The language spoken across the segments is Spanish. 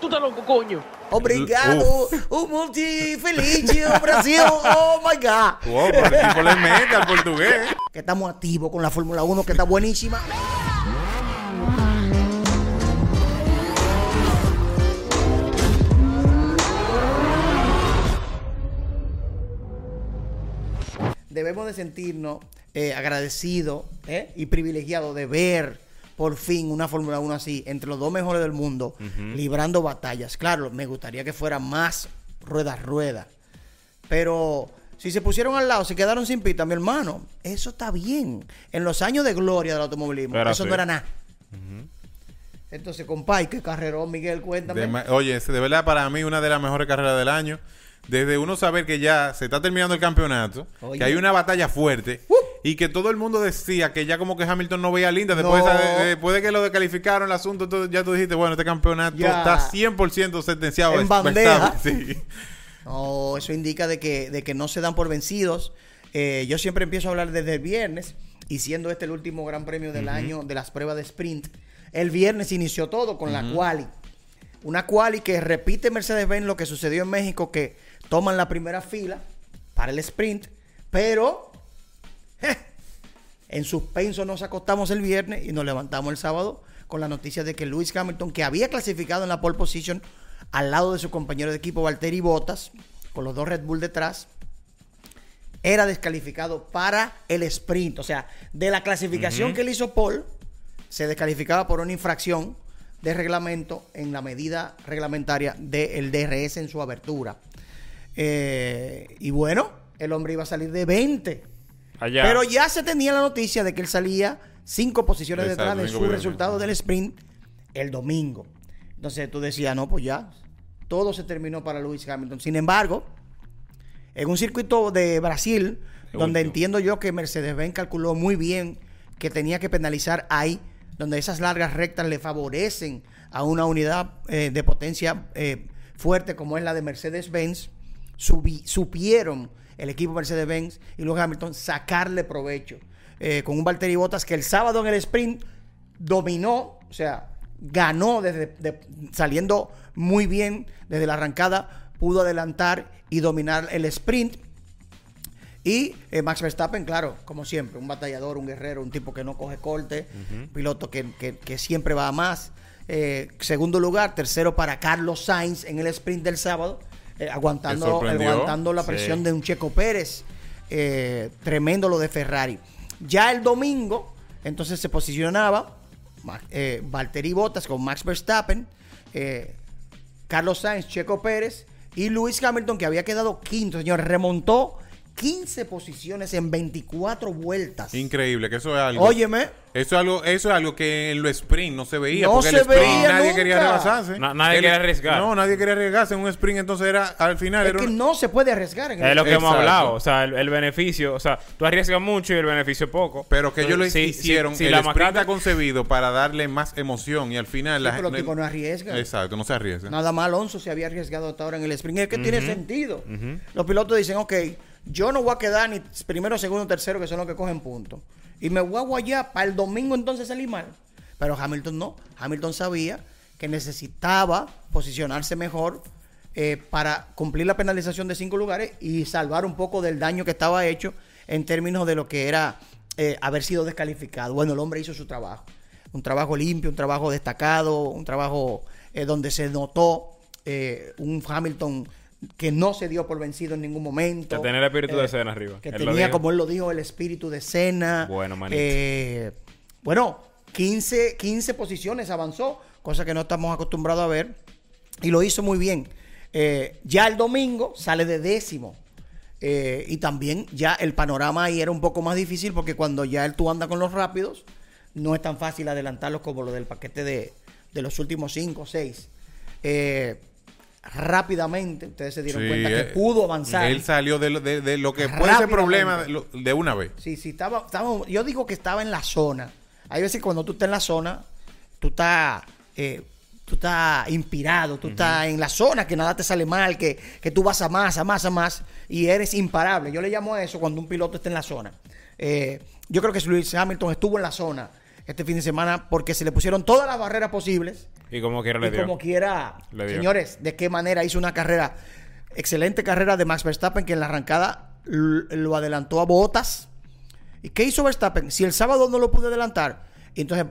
Tú estás loco, coño. Obrigado, o multi feliz Brasil. Oh my God. Wow, pero el tipo le mete al portugués. Que estamos activos con la Fórmula 1, que está buenísima. Debemos de sentirnos eh, agradecidos eh, y privilegiados de ver por fin una Fórmula 1 así, entre los dos mejores del mundo, librando batallas. Claro, me gustaría que fuera más rueda rueda. Pero si se pusieron al lado, se quedaron sin pista, mi hermano, eso está bien. En los años de gloria del automovilismo, Era eso no era nada. Entonces, compay, qué carrerón, Miguel, cuéntame. De oye, de verdad para mí una de las mejores carreras del año. Desde uno saber que ya se está terminando el campeonato, Oye. que hay una batalla fuerte y que todo el mundo decía que ya como que Hamilton no veía linda después, No. de, después que lo descalificaron el asunto, todo- ya tú dijiste, bueno, este campeonato Ya. está 100% sentenciado. En es- bandeja. Verstappen, Sí. No, eso indica de que, de que no se dan por vencidos. Eh, yo siempre empiezo a hablar desde el viernes, y siendo este el último gran premio del año de las pruebas de sprint, el viernes inició todo con la quali. Una quali que repite Mercedes-Benz lo que sucedió en México, que toman la primera fila para el sprint, pero en suspenso nos acostamos el viernes y nos levantamos el sábado con la noticia de que Lewis Hamilton, que había clasificado en la pole position al lado de su compañero de equipo Valtteri Bottas, con los dos Red Bull detrás, era descalificado para el sprint. O sea, de la clasificación que él hizo Paul, se descalificaba por una infracción de reglamento en la medida reglamentaria del DRS en su abertura. Eh, y bueno, el hombre iba a salir de 20. Allá. Pero ya se tenía la noticia de que él salía cinco posiciones Exacto, detrás de su resultado del sprint el domingo. Entonces tú decías, no, pues ya, todo se terminó para Lewis Hamilton. Sin embargo, en un circuito de Brasil, De donde último. entiendo yo que Mercedes-Benz calculó muy bien que tenía que penalizar ahí, donde esas largas rectas le favorecen a una unidad eh, de potencia eh, fuerte como es la de Mercedes-Benz, subi- supieron el equipo Mercedes-Benz y luego Hamilton sacarle provecho. Eh, con un Valtteri Bottas que el sábado en el sprint dominó, o sea, ganó desde de- saliendo muy bien desde la arrancada, pudo adelantar y dominar el sprint. Y eh, Max Verstappen, claro, como siempre, un batallador, un guerrero, un tipo que no coge corte, piloto que, que- que siempre va a más. Eh, segundo lugar, tercero para Carlos Sainz en el sprint del sábado, eh, aguantando, aguantando la Sí. presión de un Checo Pérez. Eh, tremendo lo de Ferrari. Ya el domingo, entonces se posicionaba eh, Valtteri Bottas con Max Verstappen, eh, Carlos Sainz, Checo Pérez y Lewis Hamilton, que había quedado quinto, señor, remontó 15 posiciones en 24 vueltas. Increíble, que eso es algo. Óyeme, Eso es algo, eso es algo que en los sprint no se veía. No porque se el sprint veía nadie nunca. quería rebasarse. Na- nadie El- quería arriesgar. No, nadie quería arriesgarse. En un sprint entonces era, al final es era que un- no se puede arriesgar en el Es lo que hemos hablado. O sea, el, el beneficio. O sea, tú arriesgas mucho y el beneficio poco. Pero que ellos lo Sí, hicieron, sí, el la sprint macata- está concebido para darle más emoción y al final Sí, la pero gente- tipos no arriesgan. Exacto, no se arriesga. Nada más Alonso se había arriesgado hasta ahora en el sprint. Es que tiene sentido. Los pilotos dicen, ok, yo no voy a quedar ni primero, segundo, tercero, que son los que cogen puntos. Y me voy a guayar para el domingo entonces salir mal. Pero Hamilton no. Hamilton sabía que necesitaba posicionarse mejor eh, para cumplir la penalización de cinco lugares y salvar un poco del daño que estaba hecho en términos de lo que era eh, haber sido descalificado. Bueno, el hombre hizo su trabajo. Un trabajo limpio, un trabajo destacado, un trabajo eh, donde se notó un Hamilton que no se dio por vencido en ningún momento. Que tenía el espíritu Eh, de Senna arriba. Que Él tenía, como él lo dijo, el espíritu de cena. Bueno, manito. Eh, bueno, 15, 15 posiciones avanzó, cosa que no estamos acostumbrados a ver. Y lo hizo muy bien. Eh, ya el domingo sale de décimo. Eh, y también ya el panorama ahí era un poco más difícil porque cuando ya él tú andas con los rápidos, no es tan fácil adelantarlos como lo del paquete de, de los últimos 5 o 6. Rápidamente, ustedes se dieron Sí, cuenta que eh, pudo avanzar. Él salió de, lo- de- de lo que puede ser problema de, lo- de una vez. Sí, sí, estaba, estaba- yo digo que estaba en la zona. Hay veces que cuando tú estás en la zona, tú estás, eh, tú estás inspirado, tú estás en la zona, que nada te sale mal, que, que tú vas a más, a más, a más, y eres imparable. Yo le llamo a eso cuando un piloto está en la zona. Eh, yo creo que Lewis Hamilton estuvo en la zona este fin de semana porque se le pusieron todas las barreras posibles Y como quiera le y dio. como quiera, Le dio. señores, de qué manera hizo una carrera, excelente carrera de Max Verstappen, que en la arrancada lo adelantó a Botas. ¿Y qué hizo Verstappen? Si el sábado no lo pude adelantar, entonces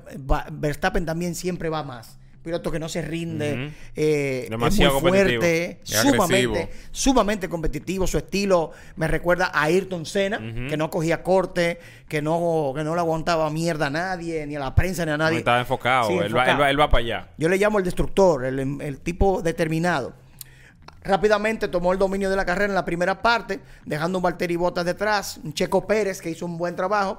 Verstappen también siempre va más. Piloto que no se rinde, eh, Demasiado es muy fuerte, sumamente, sumamente competitivo. Su estilo me recuerda a Ayrton Senna, que no cogía corte, que no, que no le aguantaba mierda a nadie, ni a la prensa, ni a No nadie. estaba enfocado. Sí, él, Va, él, va, él va para allá. Yo le llamo el destructor, el, el tipo determinado. Rápidamente tomó el dominio de la carrera en la primera parte, dejando un Valtteri Bottas detrás, un Checo Pérez que hizo un buen trabajo.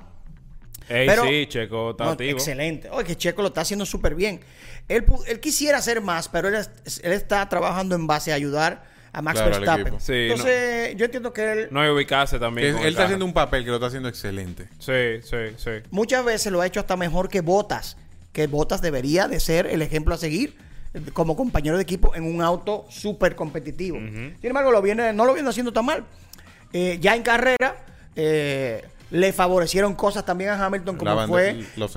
Ey, Pero- sí, Checo, está No, activo. excelente. Oye, que Checo lo está haciendo súper bien. Él, él quisiera hacer más, pero él, él está trabajando en base a ayudar a Max Claro, Verstappen. Sí, Entonces, yo entiendo que él No hay ubicarse también. Él está haciendo un papel que lo está haciendo excelente. Sí, sí, sí. muchas veces lo ha hecho hasta mejor que Botas, que Botas debería de ser el ejemplo a seguir como compañero de equipo en un auto súper competitivo. Sin embargo, lo viene, no lo viene haciendo tan mal. Eh, ya en carrera eh, le favorecieron cosas también a Hamilton, como banda- fue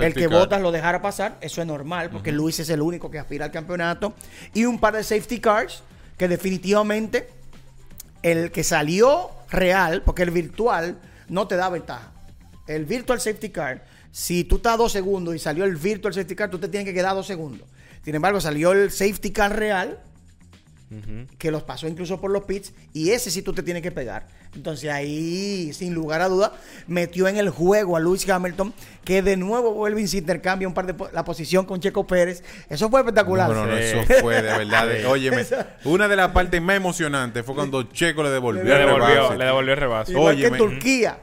el que car. Botas lo dejara pasar. Eso es normal, porque Luis es el único que aspira al campeonato. Y un par de safety cars que definitivamente el que salió real, porque el virtual no te da ventaja. El virtual safety car, si tú estás a dos segundos y salió el virtual safety car, tú te tienes que quedar dos segundos. Sin embargo, salió el safety car real, que los pasó incluso por los pits, y ese sí tú te tienes que pegar. Entonces ahí, sin lugar a duda, metió en el juego a Lewis Hamilton, que de nuevo vuelve y se intercambia un par de po- la posición con Checo Pérez. Eso fue espectacular. No, no, no, Sí. eso fue de verdad. de- óyeme, una de las partes más emocionantes fue cuando Checo le devolvió Le el devolvió, rebase. le devolvió el rebase. Igual que en Óyeme. Turquía.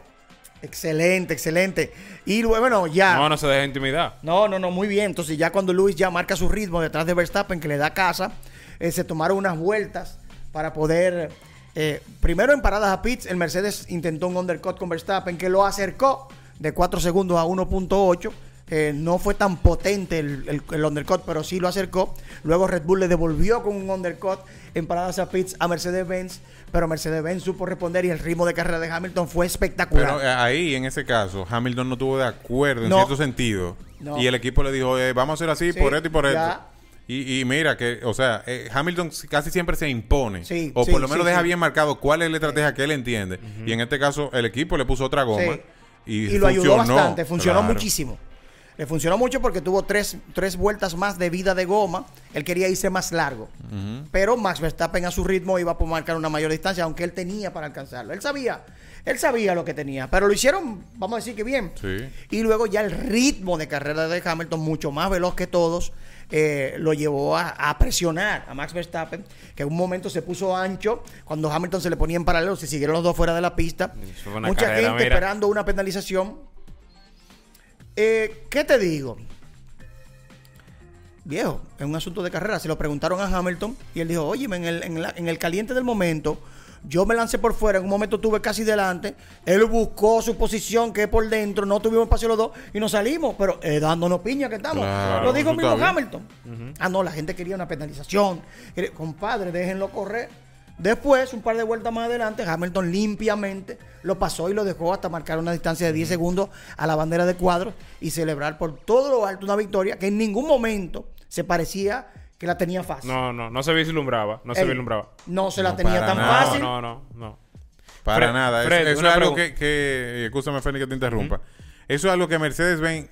Excelente, excelente. Y luego, bueno, ya. No, no se deja intimidar. No, no, no, muy bien. Entonces ya cuando Luis ya marca su ritmo detrás de Verstappen, que le da casa, eh, se tomaron unas vueltas para poder... eh, primero en paradas a pits, el Mercedes intentó un undercut con Verstappen que lo acercó de 4 segundos a 1.8. Eh, no fue tan potente el, el- el undercut, pero sí lo acercó. Luego Red Bull le devolvió con un undercut en paradas a pits a Mercedes-Benz, pero Mercedes-Benz supo responder y el ritmo de carrera de Hamilton fue espectacular. Pero eh, ahí, en ese caso, Hamilton no estuvo de acuerdo en No. cierto sentido. No. Y el equipo le dijo, eh, vamos a hacer así Sí, por esto y por ya. esto. Y, y mira que, o sea, eh, Hamilton casi siempre se impone. Sí, o sí, por lo menos sí, deja bien marcado cuál es la estrategia que él entiende. Y en este caso, el equipo le puso otra goma. Sí. Y, Y, lo ayudó bastante, funcionó Claro. muchísimo. Le funcionó mucho porque tuvo tres, tres vueltas más de vida de goma. Él quería irse más largo. Pero Max Verstappen a su ritmo iba a marcar una mayor distancia, aunque él tenía para alcanzarlo. Él sabía, él sabía lo que tenía. Pero lo hicieron, vamos a decir que bien. Sí. Y luego ya el ritmo de carrera de Hamilton, mucho más veloz que todos, eh, lo llevó a, a presionar a Max Verstappen, que en un momento se puso ancho. Cuando Hamilton se le ponía en paralelo, se siguieron los dos fuera de la pista. Mucha carrera, gente mira. esperando una penalización. Eh, ¿Qué te digo? Viejo, es un asunto de carrera. Se lo preguntaron a Hamilton y él dijo, oye, en el, en, la- en el caliente del momento, yo me lancé por fuera, en un momento tuve casi delante, él buscó su posición que es por dentro, no tuvimos espacio los dos y nos salimos, pero eh, dándonos piña que estamos. Claro, lo dijo mismo está Hamilton. Ah, no, la gente quería una penalización. Compadre, déjenlo correr. Después, un par de vueltas más adelante, Hamilton limpiamente lo pasó y lo dejó hasta marcar una distancia de 10 segundos a la bandera de cuadros y celebrar por todo lo alto una victoria que en ningún momento se parecía que la tenía fácil. No, no, no se vislumbraba. No se Ey, vislumbraba. No se la No, tenía tan nada. fácil. No, no, no. no. Para Fred, nada. Eso- Fred, eso, una es algo que, que escúchame, Félix, que te interrumpa. Eso es algo que Mercedes-Benz,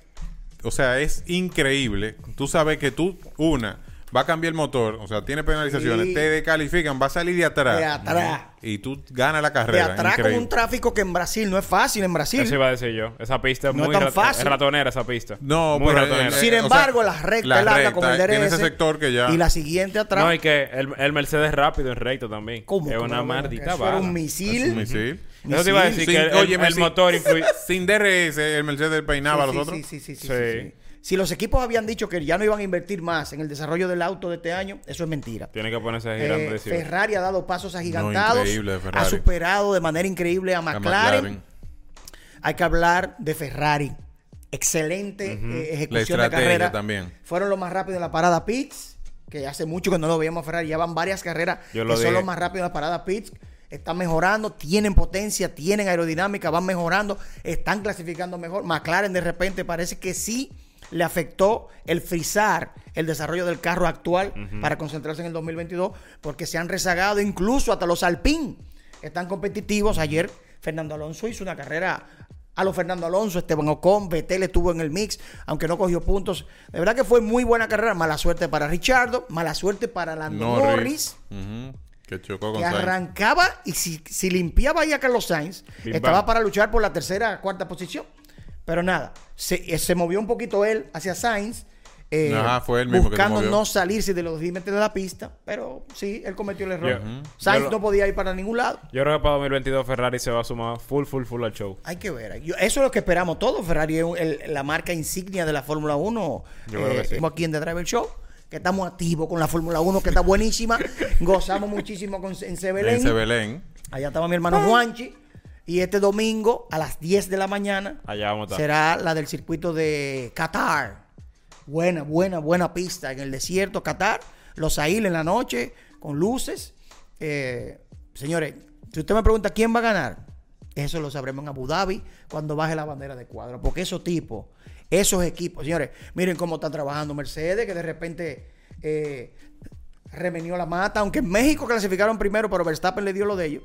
o sea, es increíble. Tú sabes que tú, una, va a cambiar el motor, o sea, tiene penalizaciones, Sí. te descalifican, va a salir de atrás. De atrás. Y tú ganas la De carrera. atrás con un tráfico que en Brasil no es fácil en Brasil. Eso iba a decir yo. Esa pista es No es muy tan rat- fácil. es ratonera esa pista. No, muy pero ratonera. el- Sin eh, o embargo, sea, la recta la es larga recta, como el tiene DRS. ese sector que ya- Y la siguiente atrás. No, y que el, el Mercedes rápido en recto también. ¿Cómo? Es ¿Cómo una maldita bala. un es misil. un misil. Eso te iba a decir Sin- que el, óyeme, el sin- motor influye. Sin DRS, el Mercedes peinaba a Sí, los sí, otros. sí, sí, sí, sí, Sí. Si los equipos habían dicho que ya no iban a invertir más en el desarrollo del auto de este año, eso es mentira. Tiene que ponerse Eh, girando de ciudad. Ferrari ha dado pasos agigantados, Ferrari. ha superado de manera increíble a A McLaren. Hay que hablar de Ferrari. Excelente eh, ejecución La de estrategia carrera. también. Fueron los más rápidos en la parada pits, que hace mucho que no lo veíamos a Ferrari. Ya van varias carreras Yo que lo son los más rápidos en la parada pits. Están mejorando, tienen potencia, tienen aerodinámica, van mejorando, están clasificando mejor. McLaren de repente parece que sí le afectó el frizar el desarrollo del carro actual para concentrarse en el 2022 porque se han rezagado incluso hasta los Alpine. Están competitivos. Ayer Fernando Alonso hizo una carrera a los Fernando Alonso, Esteban Ocon, Betel estuvo en el mix, aunque no cogió puntos. De verdad que fue muy buena carrera. Mala suerte para Richardo, mala suerte para Lando Norris. Que chocó con que arrancaba y si, si limpiaba ahí a Carlos Sainz, estaba para luchar por la tercera, cuarta posición. Pero nada, se, eh, se movió un poquito él hacia Sainz. eh, Ajá, fue él mismo buscando no salirse de los límites de la pista, pero sí, él cometió el error. Ujú. Sainz lo- no podía ir para ningún lado. Yo creo que para 2022 Ferrari se va a sumar full, full, full al show. Hay que ver. Yo- eso es lo que esperamos todos. Ferrari es el- la marca insignia de la Fórmula 1. Yo creo que sí. Estamos aquí en The Driver Show, que estamos activos con la Fórmula 1, que está buenísima. Gozamos muchísimo con, en Sebelén. En Sebelén. Allá estaba mi hermano Juanchi. Y este domingo, a las 10 de la mañana, Allá vamos a estar. será la del circuito de Qatar. Buena, buena, buena pista en el desierto, Qatar. Los Ahil en la noche, con luces. Eh, señores, si usted me pregunta quién va a ganar, eso lo sabremos en Abu Dhabi cuando baje la bandera de cuadro. Porque esos tipos, esos equipos, señores, miren cómo está trabajando Mercedes, que de repente eh, remenió la mata. Aunque en México clasificaron primero, pero Verstappen le dio lo de ellos.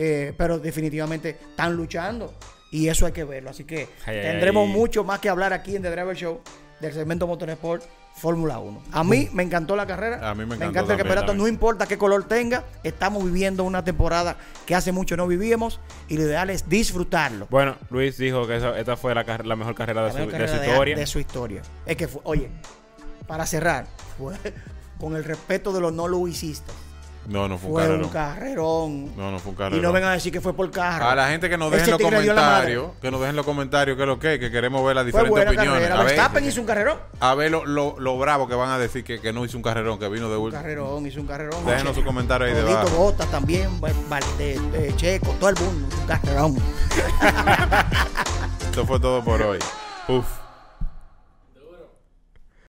Eh, pero definitivamente están luchando. Y eso hay que verlo. Así que Ay, tendremos ay. mucho más que hablar aquí en The Driver Show del segmento Motorsport Fórmula 1. A mí me encantó la carrera. A mí me encantó encanta el campeonato. No importa qué color tenga. Estamos viviendo una temporada que hace mucho no vivíamos. Y lo ideal es disfrutarlo. Bueno, Luis dijo que esa- esta fue la, mejor carrera de, La su, mejor de carrera su de- historia. de su historia. Es que fue, oye, para cerrar, fue con el respeto de los no luisistas. No, no fue un Fue carrerón. un carrerón. No, no fue un Y carrerón. no vengan a decir que fue por carro. A la gente que nos dejen los comentarios, que nos dejen los comentarios qué es lo que, que queremos ver las Fue diferentes buena opiniones. carrera. A Verstappen hizo un carrerón. a ver lo, lo, lo bravo que van a decir que, que no hizo un carrerón, que vino de Un último. carrerón, hizo un carrerón. Déjenos su comentario ahí debajo. Botas también, eh, eh, Checo, todo el mundo, un carrerón. Esto fue todo por hoy. Uf.